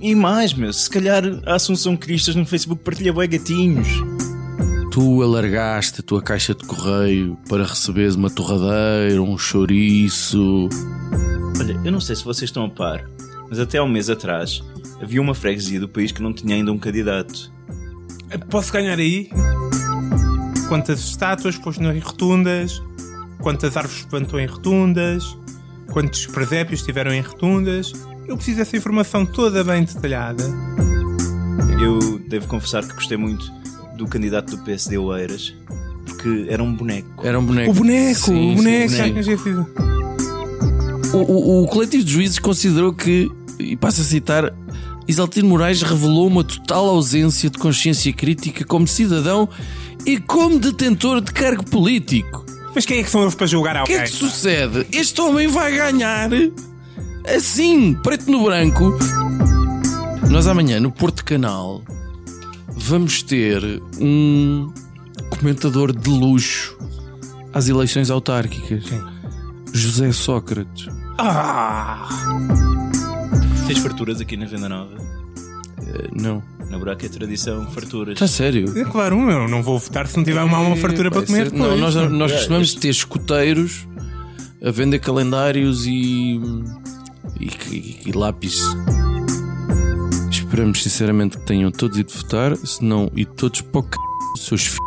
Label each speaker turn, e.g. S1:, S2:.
S1: E mais, meu, se calhar a Assunção Cristas no Facebook partilha bué gatinhos.
S2: Tu alargaste a tua caixa de correio para receberes uma torradeira, um chouriço.
S1: Olha, eu não sei se vocês estão a par, mas até há um mês atrás havia uma freguesia do país que não tinha ainda um candidato.
S3: Posso ganhar aí? Quantas estátuas pôs em rotundas? Quantas árvores plantou em rotundas? Quantos presépios tiveram em rotundas? Eu preciso dessa informação toda bem detalhada.
S1: Eu devo confessar que gostei muito do candidato do PSD Oeiras, porque era um boneco.
S2: Era um boneco.
S3: O boneco,
S2: Sim,
S3: o boneco.
S2: sim,
S3: tinha esquecido.
S2: O, o- o coletivo de juízes considerou que, e passo a citar, Isaltino Moraes revelou uma total ausência de consciência crítica como cidadão e como detentor de cargo político.
S3: Mas quem é que são eles para julgar
S2: O que
S3: alguém?
S2: é que sucede? Este homem vai ganhar assim, preto no branco. Nós amanhã no Porto Canal vamos ter um comentador de luxo às eleições autárquicas.
S3: Quem?
S2: José Sócrates.
S3: Ah!
S1: Tens farturas aqui na Venda Nova?
S2: Eh, Não.
S1: Na Buraca é tradição, farturas.
S2: Está sério?
S3: É claro, eu não vou votar se não tiver uma, uma fartura para comer
S2: ser- Não, nós, nós
S1: É,
S2: costumamos ter escuteiros a vender calendários e, e, e- e lápis. Esperamos sinceramente que tenham todos ido votar, se não, e todos para o c... seus f...